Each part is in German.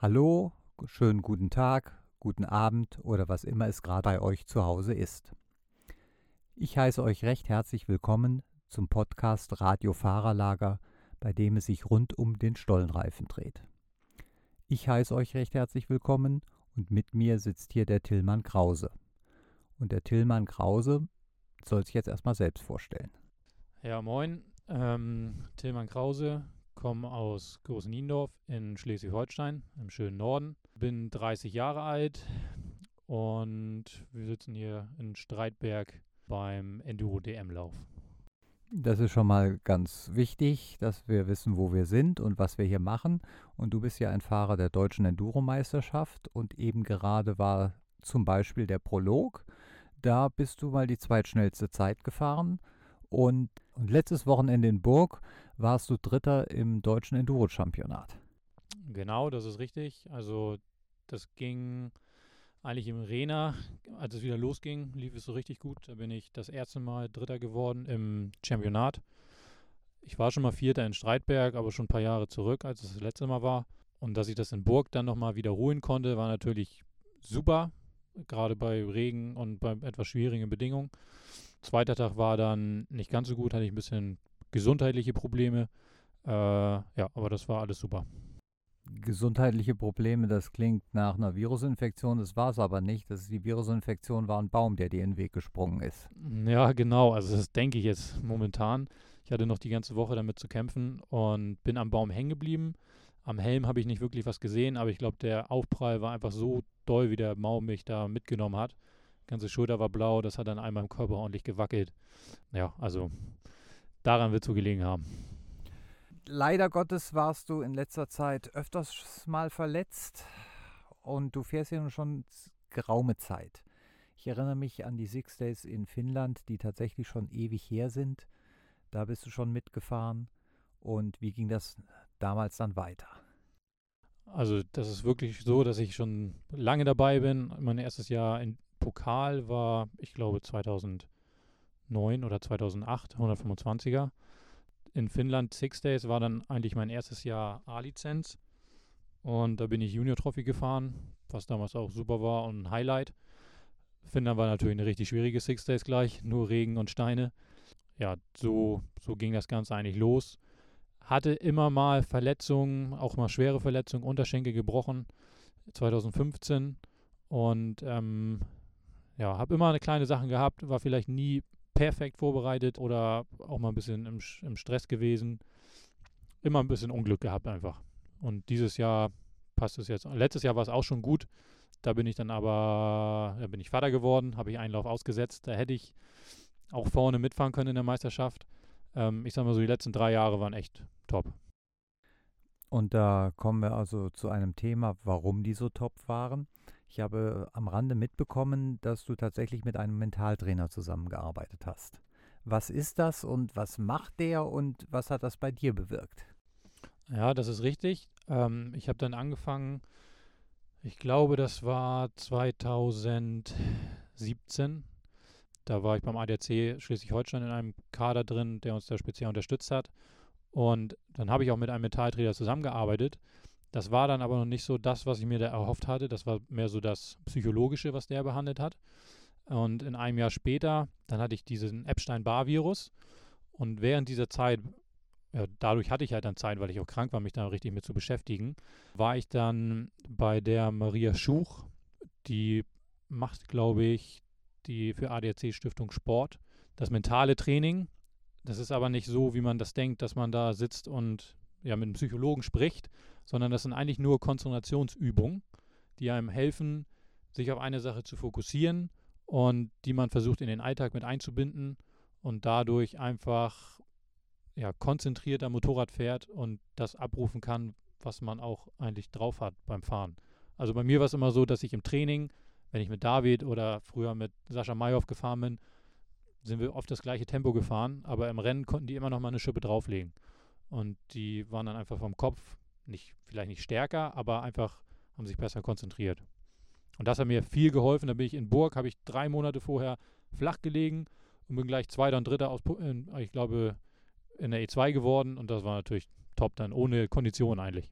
Hallo, schönen guten Tag, guten Abend oder was immer es gerade bei euch zu Hause ist. Ich heiße euch recht herzlich willkommen zum Podcast Radio Fahrerlager, bei dem es sich rund um den Stollenreifen dreht. Ich heiße euch recht herzlich willkommen und mit mir sitzt hier der Tillmann Krause. Und der Tillmann Krause soll sich jetzt erstmal selbst vorstellen. Ja, moin. Ähm, Tillmann Krause, komme aus Großniendorf in Schleswig-Holstein im schönen Norden. Bin 30 Jahre alt und wir sitzen hier in Streitberg beim Enduro-DM-Lauf. Das ist schon mal ganz wichtig, dass wir wissen, wo wir sind und was wir hier machen. Und du bist ja ein Fahrer der deutschen Enduro-Meisterschaft und eben gerade war zum Beispiel der Prolog. Da bist du mal die zweitschnellste Zeit gefahren. Und, und letztes Wochenende in Burg warst du Dritter im deutschen Enduro-Championat. Genau, das ist richtig. Also das ging eigentlich im Rena, als es wieder losging, lief es so richtig gut. Da bin ich das erste Mal Dritter geworden im Championat. Ich war schon mal Vierter in Streitberg, aber schon ein paar Jahre zurück, als es das letzte Mal war. Und dass ich das in Burg dann nochmal wiederholen konnte, war natürlich super, gerade bei Regen und bei etwas schwierigen Bedingungen. Zweiter Tag war dann nicht ganz so gut, hatte ich ein bisschen gesundheitliche Probleme. Äh, ja, aber das war alles super. Gesundheitliche Probleme, das klingt nach einer Virusinfektion, das war es aber nicht. Das die Virusinfektion war ein Baum, der dir in den Weg gesprungen ist. Ja, genau. Also das denke ich jetzt momentan. Ich hatte noch die ganze Woche damit zu kämpfen und bin am Baum hängen geblieben. Am Helm habe ich nicht wirklich was gesehen, aber ich glaube, der Aufprall war einfach so doll, wie der Baum mich da mitgenommen hat ganze Schulter war blau, das hat dann einmal im Körper ordentlich gewackelt. Ja, also daran wird es so gelegen haben. Leider Gottes warst du in letzter Zeit öfters mal verletzt und du fährst ja nun schon geraume Zeit. Ich erinnere mich an die Six Days in Finnland, die tatsächlich schon ewig her sind. Da bist du schon mitgefahren. Und wie ging das damals dann weiter? Also das ist wirklich so, dass ich schon lange dabei bin. Mein erstes Jahr in Pokal war, ich glaube, 2009 oder 2008, 125er. In Finnland Six Days war dann eigentlich mein erstes Jahr A-Lizenz. Und da bin ich Junior Trophy gefahren, was damals auch super war und ein Highlight. Finnland war natürlich eine richtig schwierige Six Days gleich, nur Regen und Steine. Ja, so, so ging das Ganze eigentlich los. Hatte immer mal Verletzungen, auch mal schwere Verletzungen, Unterschenkel gebrochen. 2015 und ähm, ja, habe immer eine kleine Sache gehabt, war vielleicht nie perfekt vorbereitet oder auch mal ein bisschen im, im Stress gewesen. Immer ein bisschen Unglück gehabt einfach. Und dieses Jahr passt es jetzt. Letztes Jahr war es auch schon gut. Da bin ich dann aber, da bin ich Vater geworden, habe ich einen Lauf ausgesetzt. Da hätte ich auch vorne mitfahren können in der Meisterschaft. Ähm, ich sage mal so, die letzten drei Jahre waren echt top. Und da kommen wir also zu einem Thema, warum die so top waren. Ich habe am Rande mitbekommen, dass du tatsächlich mit einem Mentaltrainer zusammengearbeitet hast. Was ist das und was macht der und was hat das bei dir bewirkt? Ja, das ist richtig. Ähm, ich habe dann angefangen, ich glaube, das war 2017. Da war ich beim ADAC Schleswig-Holstein in einem Kader drin, der uns da speziell unterstützt hat. Und dann habe ich auch mit einem Mentaltrainer zusammengearbeitet. Das war dann aber noch nicht so das, was ich mir da erhofft hatte. Das war mehr so das Psychologische, was der behandelt hat. Und in einem Jahr später, dann hatte ich diesen Epstein-Barr-Virus. Und während dieser Zeit, ja, dadurch hatte ich halt dann Zeit, weil ich auch krank war, mich da richtig mit zu beschäftigen, war ich dann bei der Maria Schuch. Die macht, glaube ich, die für ADAC Stiftung Sport. Das mentale Training. Das ist aber nicht so, wie man das denkt, dass man da sitzt und ja, mit einem Psychologen spricht, sondern das sind eigentlich nur Konzentrationsübungen, die einem helfen, sich auf eine Sache zu fokussieren und die man versucht in den Alltag mit einzubinden und dadurch einfach ja, konzentrierter Motorrad fährt und das abrufen kann, was man auch eigentlich drauf hat beim Fahren. Also bei mir war es immer so, dass ich im Training, wenn ich mit David oder früher mit Sascha Mayhoff gefahren bin, sind wir oft das gleiche Tempo gefahren, aber im Rennen konnten die immer noch mal eine Schippe drauflegen. Und die waren dann einfach vom Kopf nicht, vielleicht nicht stärker, aber einfach haben sich besser konzentriert. Und das hat mir viel geholfen. Da bin ich in Burg, habe ich drei Monate vorher flach gelegen und bin gleich Zweiter und Dritter aus, ich glaube, in der E2 geworden. Und das war natürlich top dann, ohne Kondition eigentlich.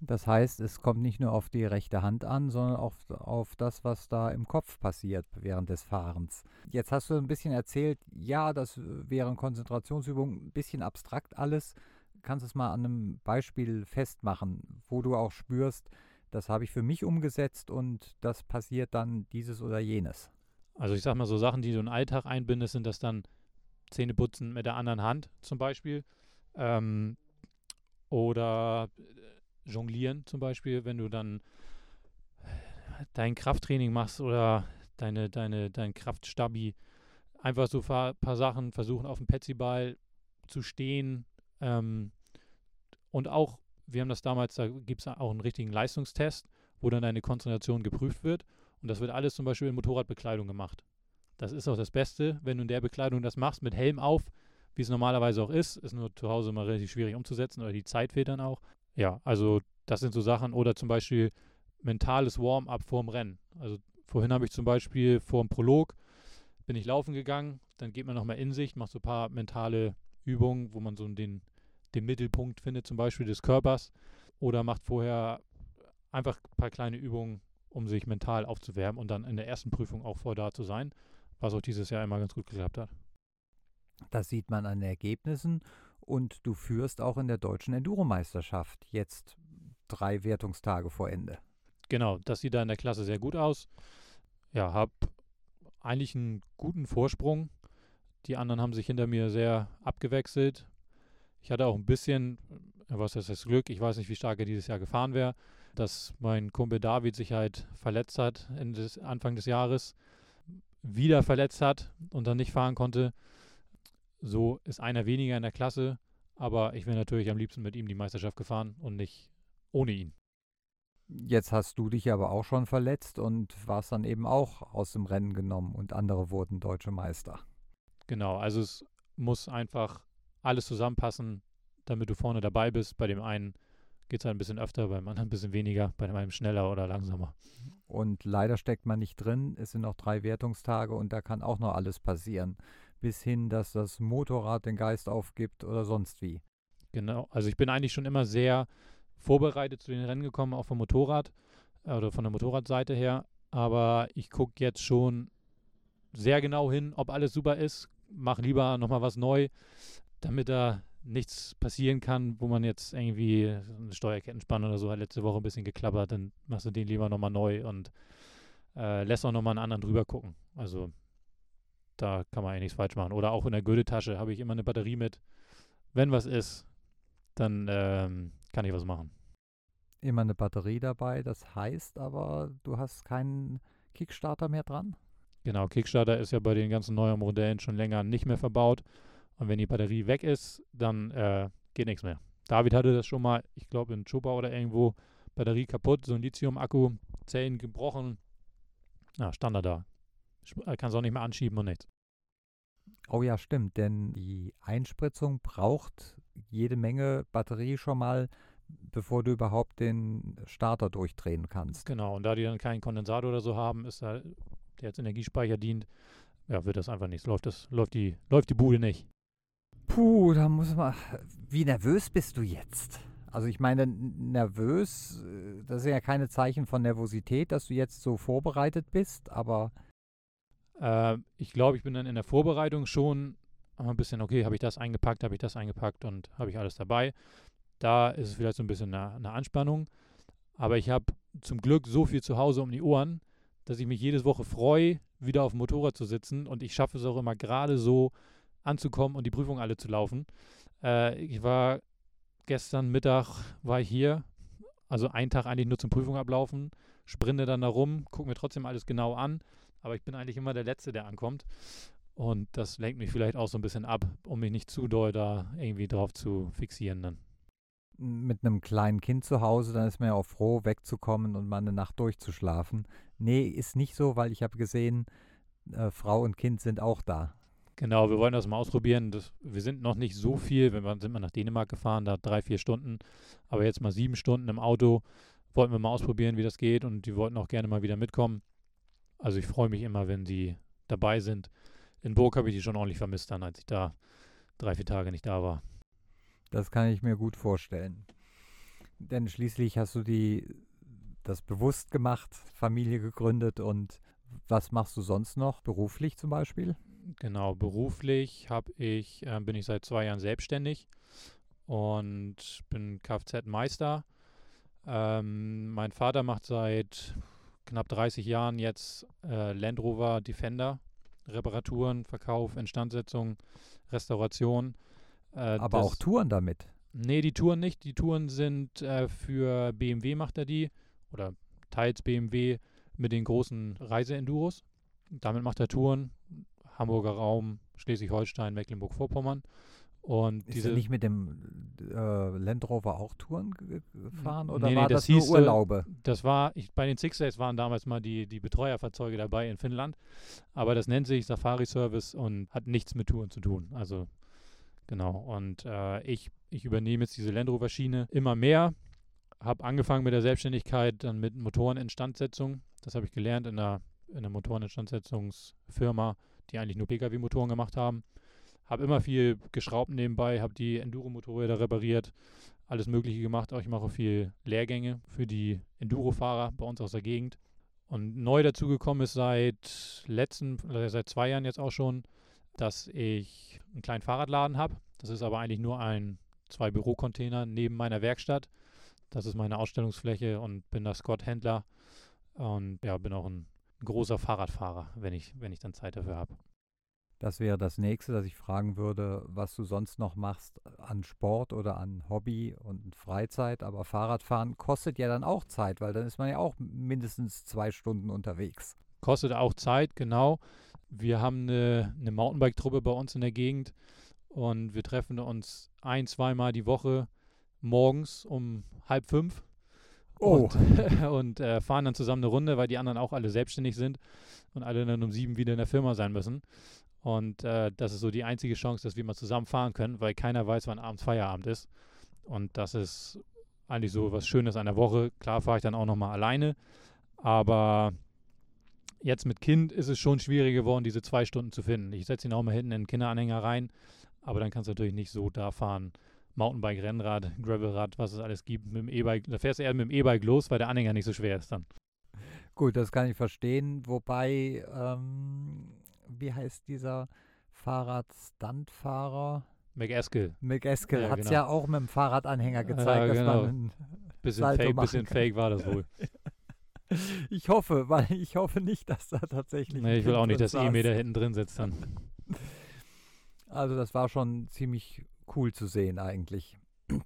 Das heißt, es kommt nicht nur auf die rechte Hand an, sondern auch auf das, was da im Kopf passiert während des Fahrens. Jetzt hast du ein bisschen erzählt, ja, das wären Konzentrationsübungen, ein bisschen abstrakt alles. Kannst du es mal an einem Beispiel festmachen, wo du auch spürst, das habe ich für mich umgesetzt und das passiert dann dieses oder jenes. Also ich sag mal, so Sachen, die du in den Alltag einbindest, sind das dann Zähneputzen mit der anderen Hand zum Beispiel. Ähm, oder äh, Jonglieren zum Beispiel, wenn du dann dein Krafttraining machst oder deine, deine, dein Kraftstabi. Einfach so ein paar, Sachen versuchen auf dem Petsyball zu stehen. Ähm, und auch, wir haben das damals, da gibt es auch einen richtigen Leistungstest, wo dann deine Konzentration geprüft wird. Und das wird alles zum Beispiel in Motorradbekleidung gemacht. Das ist auch das Beste, wenn du in der Bekleidung das machst, mit Helm auf, wie es normalerweise auch ist. Ist nur zu Hause mal relativ schwierig umzusetzen oder die Zeit fehlt dann auch. Ja, also das sind so Sachen. Oder zum Beispiel mentales Warm-up vorm Rennen. Also vorhin habe ich zum Beispiel vor dem Prolog bin ich laufen gegangen, dann geht man nochmal in sich, macht so ein paar mentale Übungen, wo man so den, den Mittelpunkt findet, zum Beispiel des Körpers. Oder macht vorher einfach ein paar kleine Übungen, um sich mental aufzuwärmen und dann in der ersten Prüfung auch vor da zu sein was auch dieses Jahr immer ganz gut geklappt hat. Das sieht man an den Ergebnissen und du führst auch in der deutschen Enduro-Meisterschaft jetzt drei Wertungstage vor Ende. Genau, das sieht da in der Klasse sehr gut aus. Ja, habe eigentlich einen guten Vorsprung. Die anderen haben sich hinter mir sehr abgewechselt. Ich hatte auch ein bisschen, was ist das Glück, ich weiß nicht, wie stark er dieses Jahr gefahren wäre, dass mein Kumpel David sich halt verletzt hat Ende Anfang des Jahres wieder verletzt hat und dann nicht fahren konnte. So ist einer weniger in der Klasse, aber ich wäre natürlich am liebsten mit ihm die Meisterschaft gefahren und nicht ohne ihn. Jetzt hast du dich aber auch schon verletzt und warst dann eben auch aus dem Rennen genommen und andere wurden deutsche Meister. Genau, also es muss einfach alles zusammenpassen, damit du vorne dabei bist. Bei dem einen geht es halt ein bisschen öfter, beim anderen ein bisschen weniger, bei dem einen schneller oder langsamer. Und leider steckt man nicht drin. Es sind noch drei Wertungstage und da kann auch noch alles passieren. Bis hin, dass das Motorrad den Geist aufgibt oder sonst wie. Genau, also ich bin eigentlich schon immer sehr vorbereitet zu den Rennen gekommen, auch vom Motorrad äh, oder von der Motorradseite her. Aber ich gucke jetzt schon sehr genau hin, ob alles super ist. Mach lieber nochmal was neu, damit da nichts passieren kann, wo man jetzt irgendwie eine Steuerkettenspanne oder so hat letzte Woche ein bisschen geklappert, dann machst du den lieber nochmal neu und äh, lässt auch nochmal einen anderen drüber gucken. Also da kann man eigentlich nichts falsch machen. Oder auch in der Gürteltasche habe ich immer eine Batterie mit. Wenn was ist, dann ähm, kann ich was machen. Immer eine Batterie dabei, das heißt aber, du hast keinen Kickstarter mehr dran? Genau, Kickstarter ist ja bei den ganzen neuen Modellen schon länger nicht mehr verbaut. Und wenn die Batterie weg ist, dann äh, geht nichts mehr. David hatte das schon mal, ich glaube in Chupa oder irgendwo, Batterie kaputt, so ein Lithium-Akku, Zellen gebrochen. Ja, stand er da. Äh, Kannst auch nicht mehr anschieben und nichts. Oh ja, stimmt, denn die Einspritzung braucht jede Menge Batterie schon mal, bevor du überhaupt den Starter durchdrehen kannst. Genau, und da die dann keinen Kondensator oder so haben, ist da, der als Energiespeicher dient, ja, wird das einfach nichts. Läuft, das, läuft, die, läuft die Bude nicht. Puh, da muss man. Wie nervös bist du jetzt? Also ich meine, nervös, äh, das sind ja keine Zeichen von Nervosität, dass du jetzt so vorbereitet bist, aber. Äh, ich glaube, ich bin dann in der Vorbereitung schon ein bisschen, okay, habe ich das eingepackt, habe ich das eingepackt und habe ich alles dabei. Da ist es vielleicht so ein bisschen eine, eine Anspannung. Aber ich habe zum Glück so viel zu Hause um die Ohren, dass ich mich jede Woche freue, wieder auf dem Motorrad zu sitzen. Und ich schaffe es auch immer gerade so, anzukommen und die Prüfungen alle zu laufen. Äh, ich war gestern Mittag war ich hier, also einen Tag eigentlich nur zum Prüfung ablaufen, sprinte dann da rum, gucke mir trotzdem alles genau an, aber ich bin eigentlich immer der Letzte, der ankommt. Und das lenkt mich vielleicht auch so ein bisschen ab, um mich nicht zu doll da irgendwie drauf zu fixieren dann. Mit einem kleinen Kind zu Hause, dann ist man ja auch froh, wegzukommen und mal eine Nacht durchzuschlafen. Nee, ist nicht so, weil ich habe gesehen, äh, Frau und Kind sind auch da. Genau, wir wollen das mal ausprobieren. Das, wir sind noch nicht so viel. Wir sind mal nach Dänemark gefahren, da drei, vier Stunden. Aber jetzt mal sieben Stunden im Auto. Wollten wir mal ausprobieren, wie das geht. Und die wollten auch gerne mal wieder mitkommen. Also ich freue mich immer, wenn die dabei sind. In Burg habe ich die schon ordentlich vermisst dann, als ich da drei, vier Tage nicht da war. Das kann ich mir gut vorstellen. Denn schließlich hast du die das bewusst gemacht, Familie gegründet und was machst du sonst noch beruflich zum Beispiel? Genau, beruflich habe ich, äh, bin ich seit zwei Jahren selbstständig und bin Kfz-Meister. Ähm, mein Vater macht seit knapp 30 Jahren jetzt äh, Land Rover Defender, Reparaturen, Verkauf, Instandsetzung, Restauration. Äh, Aber auch Touren damit? Nee, die Touren nicht. Die Touren sind äh, für BMW macht er die oder teils BMW mit den großen Reiseenduros. Damit macht er Touren, Hamburger Raum, Schleswig-Holstein, Mecklenburg-Vorpommern. Und ist diese, er nicht mit dem äh, Land Rover auch Touren gefahren oder nee, war nee, das, das nur hieß, Urlaube? Das war, ich, bei den Six Days waren damals mal die, die Betreuerfahrzeuge dabei in Finnland, aber das nennt sich Safari Service und hat nichts mit Touren zu tun. Also genau. Und äh, ich, ich übernehme jetzt diese Land Rover Schiene immer mehr. Habe angefangen mit der Selbstständigkeit dann mit Motoreninstandsetzung. Das habe ich gelernt in einer, in einer Motoreninstandsetzungsfirma, die eigentlich nur Pkw-Motoren gemacht haben. Habe immer viel geschraubt nebenbei, habe die Enduro-Motorräder repariert, alles Mögliche gemacht. Auch ich mache viel Lehrgänge für die Enduro-Fahrer bei uns aus der Gegend. Und neu dazugekommen ist seit letzten, äh, seit zwei Jahren jetzt auch schon, dass ich einen kleinen Fahrradladen habe. Das ist aber eigentlich nur ein, zwei Bürocontainer neben meiner Werkstatt. Das ist meine Ausstellungsfläche und bin da Scott-Händler und ja, bin auch ein, großer Fahrradfahrer, wenn ich, wenn ich dann Zeit dafür habe. Das wäre das nächste, dass ich fragen würde, was du sonst noch machst an Sport oder an Hobby und Freizeit. Aber Fahrradfahren kostet ja dann auch Zeit, weil dann ist man ja auch mindestens zwei Stunden unterwegs. Kostet auch Zeit, genau. Wir haben eine, eine Mountainbike-Truppe bei uns in der Gegend und wir treffen uns ein, zweimal die Woche morgens um halb fünf Oh. Und, und äh, fahren dann zusammen eine Runde, weil die anderen auch alle selbstständig sind und alle dann um sieben wieder in der Firma sein müssen. Und äh, das ist so die einzige Chance, dass wir mal zusammen fahren können, weil keiner weiß, wann abends Feierabend ist. Und das ist eigentlich so was Schönes an der Woche. Klar fahre ich dann auch nochmal alleine, aber jetzt mit Kind ist es schon schwierig geworden, diese zwei Stunden zu finden. Ich setze ihn auch mal hinten in den Kinderanhänger rein, aber dann kannst du natürlich nicht so da fahren, Mountainbike, Rennrad, Gravelrad, was es alles gibt. Mit dem E-Bike, da fährst du eher mit dem E-Bike los, weil der Anhänger nicht so schwer ist dann. Gut, das kann ich verstehen. Wobei, ähm, wie heißt dieser Fahrrad-Stuntfahrer? McEskill. McEskill ja, hat es genau. ja auch mit dem Fahrradanhänger gezeigt, ja, genau. dass man bisschen Salto fake, bisschen kann. fake war das wohl. ich hoffe, weil ich hoffe nicht, dass da tatsächlich. Nee, ich will auch nicht, dass E da hinten drin sitzt dann. Also das war schon ziemlich cool zu sehen eigentlich.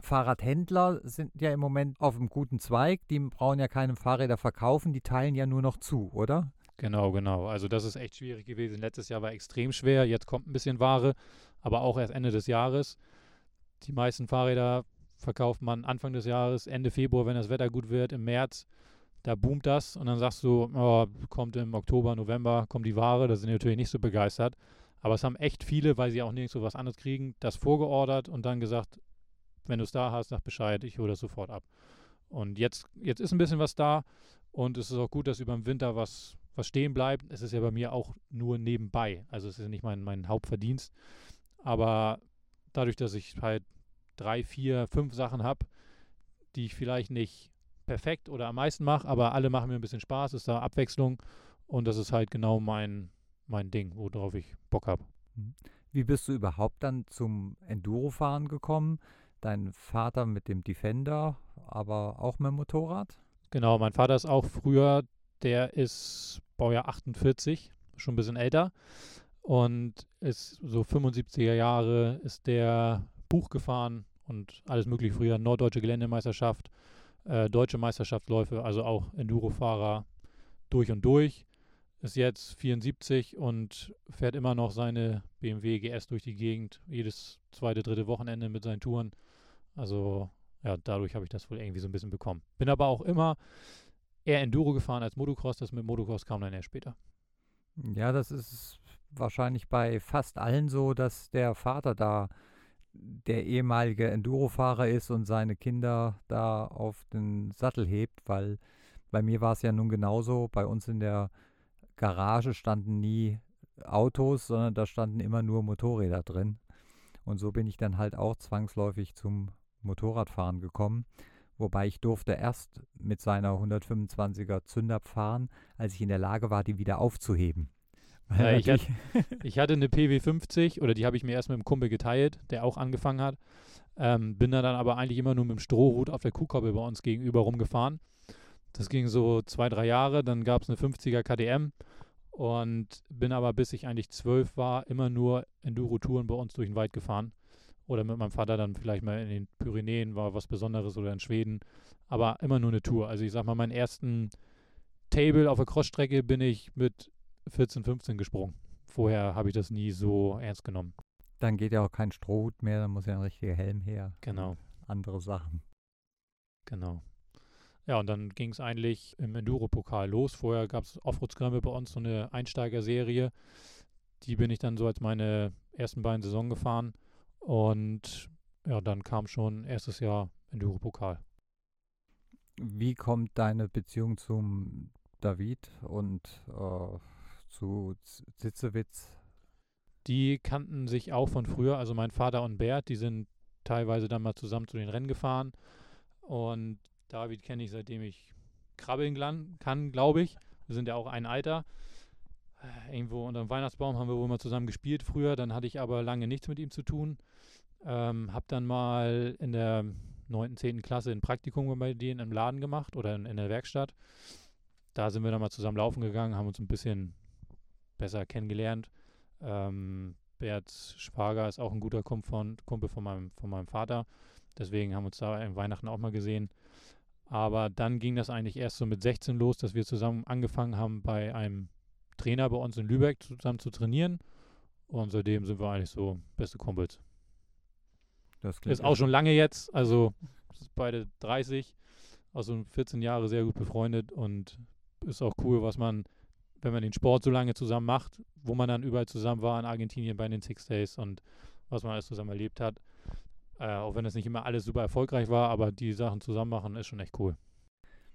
Fahrradhändler sind ja im Moment auf einem guten Zweig. Die brauchen ja keine Fahrräder verkaufen, die teilen ja nur noch zu, oder? Genau, genau. Also das ist echt schwierig gewesen. Letztes Jahr war extrem schwer. Jetzt kommt ein bisschen Ware, aber auch erst Ende des Jahres. Die meisten Fahrräder verkauft man Anfang des Jahres, Ende Februar, wenn das Wetter gut wird, im März. Da boomt das und dann sagst du, oh, kommt im Oktober, November, kommt die Ware. Da sind die natürlich nicht so begeistert. Aber es haben echt viele, weil sie auch nirgendwo was anderes kriegen, das vorgeordert und dann gesagt, wenn du es da hast, sag Bescheid, ich hole das sofort ab. Und jetzt, jetzt ist ein bisschen was da und es ist auch gut, dass über den Winter was, was stehen bleibt. Es ist ja bei mir auch nur nebenbei. Also es ist nicht mein, mein Hauptverdienst. Aber dadurch, dass ich halt drei, vier, fünf Sachen habe, die ich vielleicht nicht perfekt oder am meisten mache, aber alle machen mir ein bisschen Spaß, ist da Abwechslung und das ist halt genau mein, mein Ding, worauf ich Bock habe. Mhm. Wie bist du überhaupt dann zum Endurofahren gekommen? Dein Vater mit dem Defender, aber auch mit dem Motorrad? Genau, mein Vater ist auch früher, der ist Baujahr 48, schon ein bisschen älter und ist so 75er Jahre ist der Buch gefahren und alles mögliche früher, norddeutsche Geländemeisterschaft, äh, deutsche Meisterschaftsläufe, also auch Endurofahrer durch und durch ist jetzt 74 und fährt immer noch seine BMW GS durch die Gegend, jedes zweite, dritte Wochenende mit seinen Touren. Also ja, dadurch habe ich das wohl irgendwie so ein bisschen bekommen. Bin aber auch immer eher Enduro gefahren als Motocross. Das mit Motocross kam dann eher später. Ja, das ist wahrscheinlich bei fast allen so, dass der Vater da der ehemalige Enduro-Fahrer ist und seine Kinder da auf den Sattel hebt, weil bei mir war es ja nun genauso. Bei uns in der Garage standen nie Autos, sondern da standen immer nur Motorräder drin. Und so bin ich dann halt auch zwangsläufig zum Motorradfahren gekommen. Wobei ich durfte erst mit seiner 125er Zünder fahren, als ich in der Lage war, die wieder aufzuheben. Ja, ich, hat, ich, hatte eine PW50 oder die habe ich mir erst mit einem Kumpel geteilt, der auch angefangen hat. Ähm, bin dann aber eigentlich immer nur mit dem Strohhut auf der Kuhkoppel bei uns gegenüber rumgefahren. Das ging so zwei, drei Jahre. Dann gab es eine 50er KDM und bin aber bis ich eigentlich zwölf war immer nur Enduro-Touren bei uns durch den Wald gefahren. Oder mit meinem Vater dann vielleicht mal in den Pyrenäen war was Besonderes oder in Schweden. Aber immer nur eine Tour. Also ich sag mal, meinen ersten Table auf der Crossstrecke bin ich mit 14, 15 gesprungen. Vorher habe ich das nie so ernst genommen. Dann geht ja auch kein Strohhut mehr, dann muss ja ein richtiger Helm her. Genau. Andere Sachen. Genau. Ja, und dann ging es eigentlich im Enduro-Pokal los. Vorher gab es Offroad-Scramble bei uns, so eine Einsteigerserie. Die bin ich dann so als meine ersten beiden Saison gefahren. Und ja, dann kam schon erstes Jahr Enduro-Pokal. Wie kommt deine Beziehung zum David und äh, zu Zitzewitz? Die kannten sich auch von früher. Also mein Vater und Bert, die sind teilweise dann mal zusammen zu den Rennen gefahren. Und David kenne ich seitdem ich krabbeln kann, glaube ich. Wir sind ja auch ein Alter. Äh, irgendwo unter dem Weihnachtsbaum haben wir wohl mal zusammen gespielt früher. Dann hatte ich aber lange nichts mit ihm zu tun. Ähm, hab dann mal in der 9., 10. Klasse ein Praktikum bei denen im Laden gemacht oder in, in der Werkstatt. Da sind wir dann mal zusammen laufen gegangen, haben uns ein bisschen besser kennengelernt. Ähm, Berts Schwager ist auch ein guter Kumpel von, Kumpel von, meinem, von meinem Vater. Deswegen haben wir uns da in Weihnachten auch mal gesehen. Aber dann ging das eigentlich erst so mit 16 los, dass wir zusammen angefangen haben, bei einem Trainer bei uns in Lübeck zusammen zu trainieren. Und seitdem sind wir eigentlich so beste Kumpels. Das ist auch schon lange jetzt, also beide 30, also 14 Jahre sehr gut befreundet und ist auch cool, was man, wenn man den Sport so lange zusammen macht, wo man dann überall zusammen war in Argentinien bei den Six Days und was man alles zusammen erlebt hat. Äh, auch wenn es nicht immer alles super erfolgreich war, aber die Sachen zusammen machen ist schon echt cool.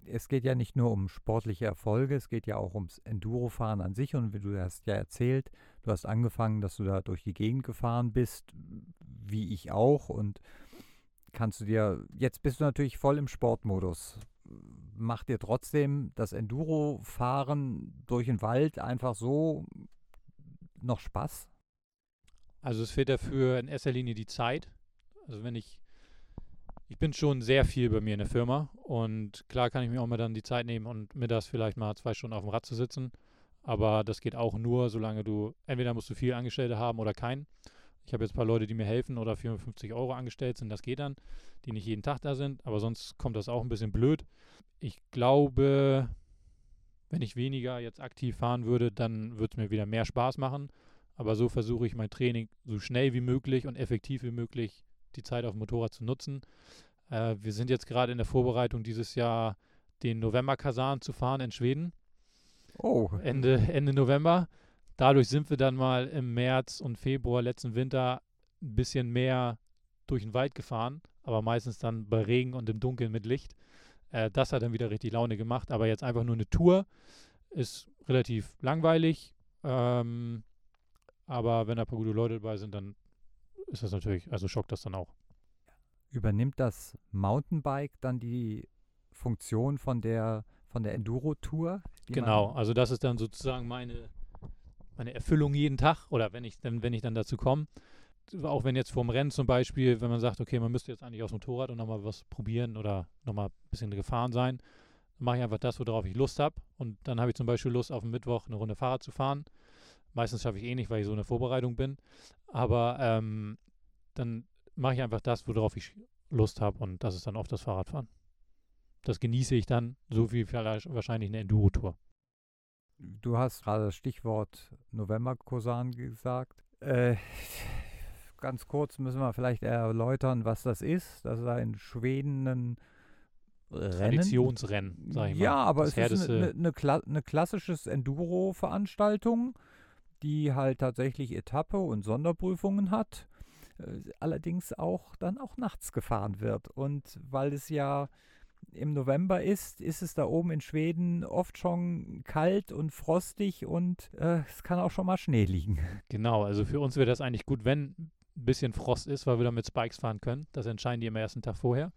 Es geht ja nicht nur um sportliche Erfolge, es geht ja auch ums Endurofahren an sich. Und wie du hast ja erzählt, du hast angefangen, dass du da durch die Gegend gefahren bist, wie ich auch. Und kannst du dir, jetzt bist du natürlich voll im Sportmodus. Macht dir trotzdem das Enduro-Fahren durch den Wald einfach so noch Spaß? Also es fehlt dafür in erster Linie die Zeit. Also wenn ich, ich bin schon sehr viel bei mir in der Firma und klar kann ich mir auch mal dann die Zeit nehmen und mir das vielleicht mal zwei Stunden auf dem Rad zu sitzen. Aber das geht auch nur, solange du, entweder musst du viel Angestellte haben oder keinen. Ich habe jetzt ein paar Leute, die mir helfen oder 450 Euro angestellt sind, das geht dann, die nicht jeden Tag da sind, aber sonst kommt das auch ein bisschen blöd. Ich glaube, wenn ich weniger jetzt aktiv fahren würde, dann würde es mir wieder mehr Spaß machen. Aber so versuche ich mein Training so schnell wie möglich und effektiv wie möglich die Zeit auf dem Motorrad zu nutzen. Äh, wir sind jetzt gerade in der Vorbereitung, dieses Jahr den November-Kasan zu fahren in Schweden. Oh. Ende, Ende November. Dadurch sind wir dann mal im März und Februar letzten Winter ein bisschen mehr durch den Wald gefahren, aber meistens dann bei Regen und im Dunkeln mit Licht. Äh, das hat dann wieder richtig Laune gemacht, aber jetzt einfach nur eine Tour ist relativ langweilig. Ähm, aber wenn da ein paar gute Leute dabei sind, dann ist das natürlich, also schockt das dann auch. Übernimmt das Mountainbike dann die Funktion von der von der Enduro-Tour? Genau, also das ist dann sozusagen meine, meine Erfüllung jeden Tag oder wenn ich dann, wenn ich dann dazu komme. Auch wenn jetzt vorm Rennen zum Beispiel, wenn man sagt, okay, man müsste jetzt eigentlich aufs Motorrad und nochmal was probieren oder nochmal ein bisschen gefahren sein, dann mache ich einfach das, worauf ich Lust habe. Und dann habe ich zum Beispiel Lust, auf dem Mittwoch eine Runde Fahrrad zu fahren. Meistens schaffe ich eh nicht, weil ich so eine Vorbereitung bin. Aber ähm, dann mache ich einfach das, worauf ich Lust habe und das ist dann oft das Fahrradfahren. Das genieße ich dann, so wie wahrscheinlich eine Enduro-Tour. Du hast gerade das Stichwort November-Kosan gesagt. Äh, ganz kurz müssen wir vielleicht erläutern, was das ist. Das ist ein Schweden ein Rennen. Traditionsrennen, sag ich mal. Ja, aber das es ist eine, eine, eine, eine klassische Enduro-Veranstaltung die halt tatsächlich Etappe und Sonderprüfungen hat, äh, allerdings auch dann auch nachts gefahren wird. Und weil es ja im November ist, ist es da oben in Schweden oft schon kalt und frostig und äh, es kann auch schon mal Schnee liegen. Genau, also für uns wäre das eigentlich gut, wenn ein bisschen Frost ist, weil wir dann mit Spikes fahren können. Das entscheiden die am ersten Tag vorher.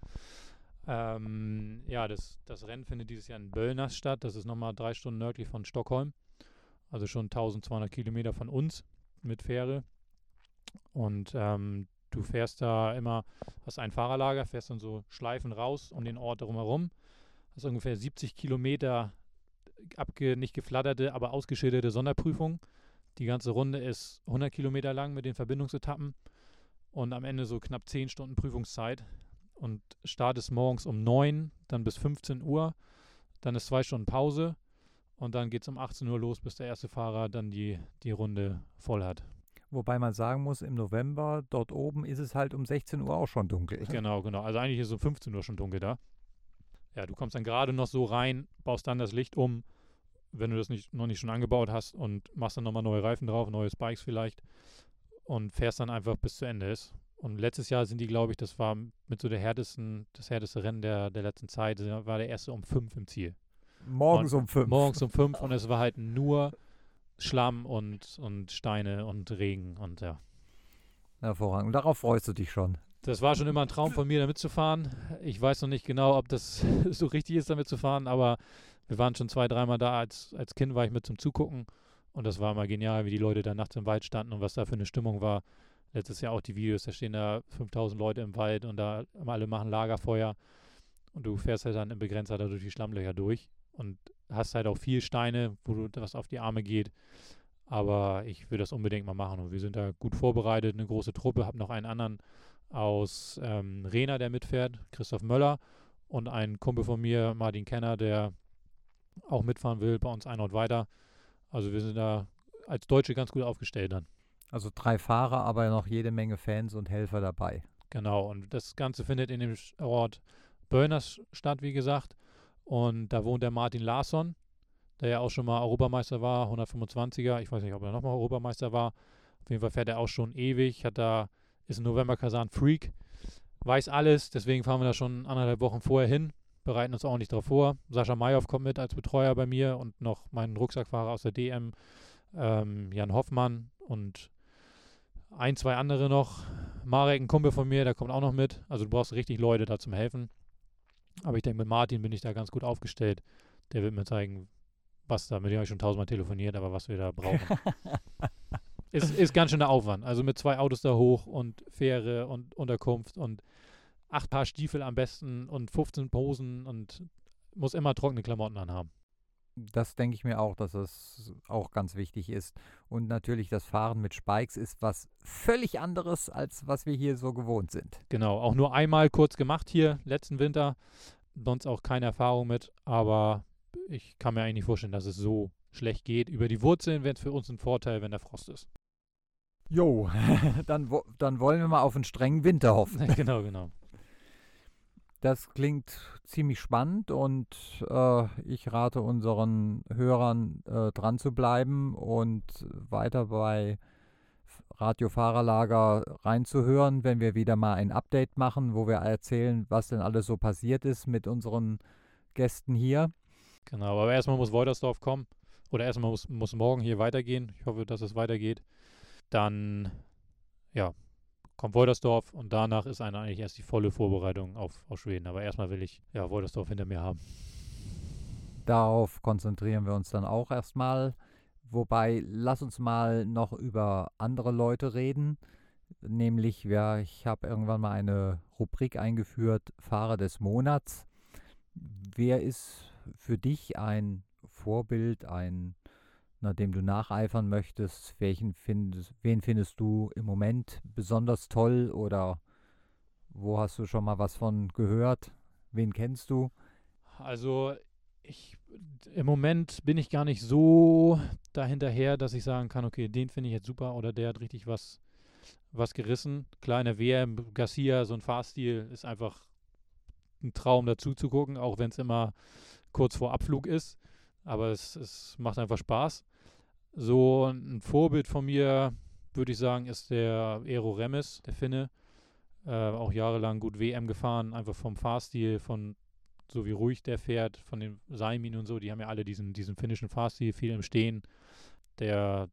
Ähm, ja, das, das Rennen findet dieses Jahr in Böllners statt. Das ist nochmal drei Stunden nördlich von Stockholm. Also schon 1200 Kilometer von uns mit Fähre. Und ähm, du fährst da immer, hast ein Fahrerlager, fährst dann so Schleifen raus um den Ort drumherum. Hast ungefähr 70 Kilometer abge, nicht geflatterte, aber ausgeschilderte Sonderprüfung. Die ganze Runde ist 100 Kilometer lang mit den Verbindungsetappen und am Ende so knapp 10 Stunden Prüfungszeit. Und Start ist morgens um 9, dann bis 15 Uhr, dann ist zwei Stunden Pause und dann geht es um 18 Uhr los, bis der erste Fahrer dann die, die Runde voll hat. Wobei man sagen muss, im November dort oben ist es halt um 16 Uhr auch schon dunkel. Genau, genau. Also eigentlich ist es um 15 Uhr schon dunkel da. Ja, du kommst dann gerade noch so rein, baust dann das Licht um, wenn du das nicht, noch nicht schon angebaut hast und machst dann nochmal neue Reifen drauf, neue Spikes vielleicht und fährst dann einfach bis zu Ende ist. Und letztes Jahr sind die, glaube ich, das war mit so der härtesten, das härteste Rennen der, der letzten Zeit, war der erste um fünf im Ziel. Morgens und um fünf. Morgens um fünf und es war halt nur Schlamm und, und Steine und Regen und ja. Hervorragend. Und darauf freust du dich schon. Das war schon immer ein Traum von mir, damit zu fahren. Ich weiß noch nicht genau, ob das so richtig ist, damit zu fahren, aber wir waren schon zwei, dreimal da. Als, als Kind war ich mit zum Zugucken und das war mal genial, wie die Leute da nachts im Wald standen und was da für eine Stimmung war. Letztes Jahr auch die Videos, da stehen da 5000 Leute im Wald und da alle machen Lagerfeuer und du fährst halt dann im Begrenzer da durch die Schlammlöcher durch und hast halt auch viel Steine, wo du was auf die Arme geht. Aber ich will das unbedingt mal machen und wir sind da gut vorbereitet, eine große Truppe, habe noch einen anderen aus ähm, Rena, der mitfährt, Christoph Möller und ein Kumpel von mir, Martin Kenner, der auch mitfahren will, bei uns ein Ort weiter. Also wir sind da als Deutsche ganz gut aufgestellt dann. Also drei Fahrer, aber noch jede Menge Fans und Helfer dabei. Genau, und das Ganze findet in dem Ort Böllners statt, wie gesagt. Und da wohnt der Martin Larsson, der ja auch schon mal Europameister war, 125er. Ich weiß nicht, ob er nochmal Europameister war. Auf jeden Fall fährt er auch schon ewig, hat da, ist ein November-Kasan-Freak, weiß alles, deswegen fahren wir da schon anderthalb Wochen vorher hin, bereiten uns ordentlich darauf vor. Sascha Mayhoff kommt mit als Betreuer bei mir und noch mein Rucksackfahrer aus der DM, ähm, Jan Hoffmann und ein, zwei andere noch. Marek, ein Kumpel von mir, der kommt auch noch mit. Also du brauchst richtig Leute da zum Helfen. Aber ich denke, mit Martin bin ich da ganz gut aufgestellt. Der wird mir zeigen, was da, mit dem habe ich schon tausendmal telefoniert, aber was wir da brauchen. ist, ist ganz schön der Aufwand. Also mit zwei Autos da hoch und Fähre und Unterkunft und acht Paar Stiefel am besten und 15 Posen und muss immer trockene Klamotten anhaben das denke ich mir auch, dass das auch ganz wichtig ist. Und natürlich das Fahren mit Spikes ist was völlig anderes, als was wir hier so gewohnt sind. Genau, auch nur einmal kurz gemacht hier, letzten Winter. Sonst auch keine Erfahrung mit, aber ich kann mir eigentlich nicht vorstellen, dass es so schlecht geht. Über die Wurzeln wäre es für uns ein Vorteil, wenn der Frost ist. Jo, dann, dann wollen wir mal auf einen strengen Winter hoffen. genau, genau. Das klingt ziemlich spannend und äh, ich rate unseren Hörern äh, dran zu bleiben und weiter bei Radio Fahrerlager reinzuhören, wenn wir wieder mal ein Update machen, wo wir erzählen, was denn alles so passiert ist mit unseren Gästen hier. Genau, aber erstmal muss Woltersdorf kommen oder erstmal muss, muss morgen hier weitergehen. Ich hoffe, dass es weitergeht. Dann, ja, kommt Woltersdorf und danach ist eine eigentlich erst die volle Vorbereitung auf, auf Schweden. Aber erstmal will ich ja Woltersdorf hinter mir haben. Darauf konzentrieren wir uns dann auch erstmal. Wobei, lass uns mal noch über andere Leute reden. Nämlich, ja, ich habe irgendwann mal eine Rubrik eingeführt, Fahrer des Monats. Wer ist für dich ein Vorbild, ein na, dem du nacheifern möchtest? Welchen findest, wen findest du im Moment besonders toll oder wo hast du schon mal was von gehört? Wen kennst du? Also ich im Moment bin ich gar nicht so dahinterher, dass ich sagen kann, okay, den finde ich jetzt super oder der hat richtig was, was gerissen. Kleiner WM, Garcia, so ein Fahrstil ist einfach ein Traum dazu zu gucken, auch wenn es immer kurz vor Abflug ist. Aber es, es macht einfach Spaß. So ein Vorbild von mir, würde ich sagen, ist der Eero Remes, der Finne. Äh, auch jahrelang gut WM gefahren, einfach vom Fahrstil, von so wie ruhig der fährt, von den Seimin und so, die haben ja alle diesen, diesen finnischen Fahrstil, viel im Stehen. Der,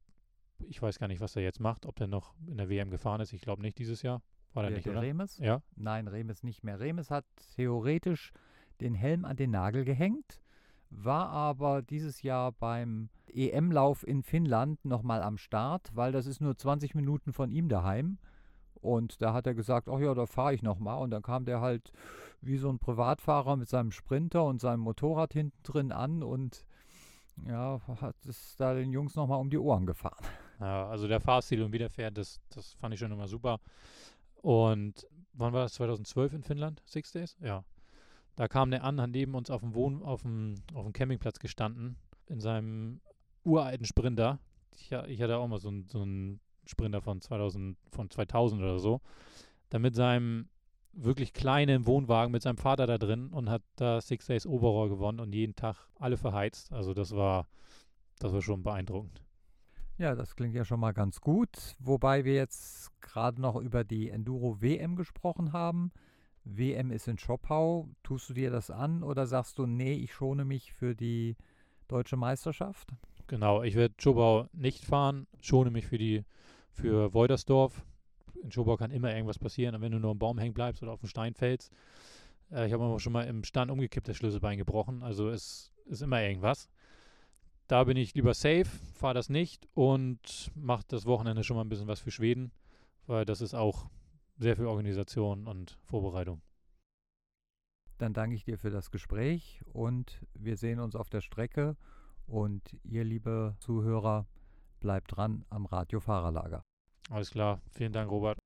ich weiß gar nicht, was er jetzt macht, ob der noch in der WM gefahren ist. Ich glaube nicht dieses Jahr. War der der, nicht, der oder? Remes? Ja. Nein, Remes nicht mehr. Remes hat theoretisch den Helm an den Nagel gehängt, war aber dieses Jahr beim EM-Lauf in Finnland nochmal am Start, weil das ist nur 20 Minuten von ihm daheim. Und da hat er gesagt, ach ja, da fahre ich nochmal. Und dann kam der halt wie so ein Privatfahrer mit seinem Sprinter und seinem Motorrad hinten drin an und ja, hat es da den Jungs nochmal um die Ohren gefahren. Ja, also der Fahrstil und wie der fährt, das, das fand ich schon immer super. Und wann war das? 2012 in Finnland? Six Days? Ja. Da kam der an, hat neben uns auf dem Wohn auf dem, auf dem Campingplatz gestanden, in seinem uralten Sprinter. Ich, ich hatte auch mal so einen so einen Sprinter von 2000, von 2000 oder so. Da mit seinem wirklich kleinen Wohnwagen mit seinem Vater da drin und hat da Six Days Overall gewonnen und jeden Tag alle verheizt. Also das war, das war schon beeindruckend. Ja, das klingt ja schon mal ganz gut. Wobei wir jetzt gerade noch über die Enduro WM gesprochen haben. WM ist in Schoppau. Tust du dir das an oder sagst du, nee, ich schone mich für die deutsche Meisterschaft? Genau, ich werde Schobau nicht fahren, schone mich für die für Woltersdorf. In Schobau kann immer irgendwas passieren, wenn du nur am Baum hängen bleibst oder auf dem Stein fällst. Äh, ich habe mir schon mal im Stand umgekippt, das Schlüsselbein gebrochen, also es ist immer irgendwas. Da bin ich lieber safe, fahre das nicht und mache das Wochenende schon mal ein bisschen was für Schweden, weil das ist auch sehr viel Organisation und Vorbereitung. Dann danke ich dir für das Gespräch und wir sehen uns auf der Strecke. Und ihr, liebe Zuhörer, bleibt dran am Radio Fahrerlager. Alles klar, vielen Dank, Robert.